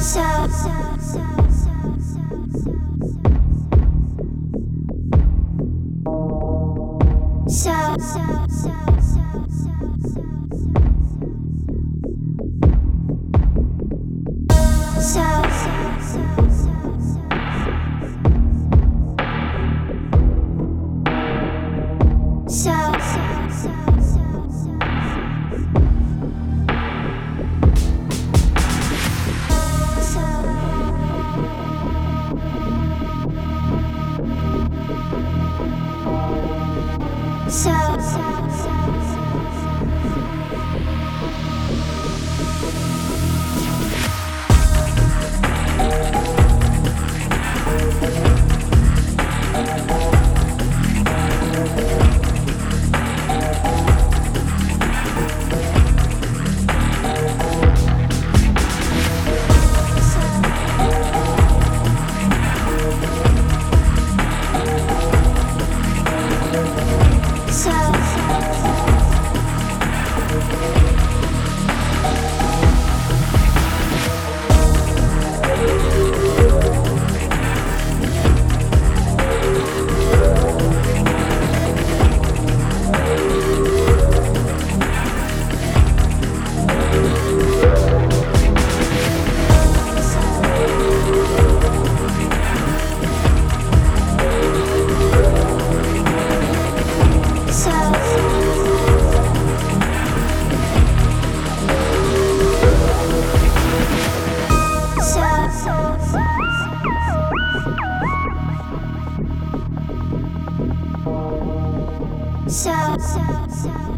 so so, so, so. so, so, so.